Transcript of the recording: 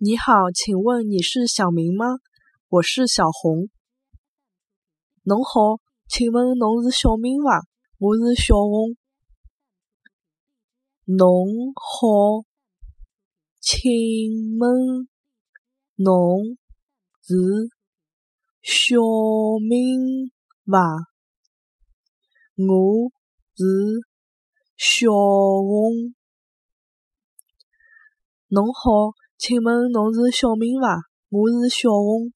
你好，请问你是小明吗？我是小红。侬好，请问侬是小明伐？我是小红。侬好，请问侬是小明伐？我是小红。侬好，请问侬是小明伐？我是小红。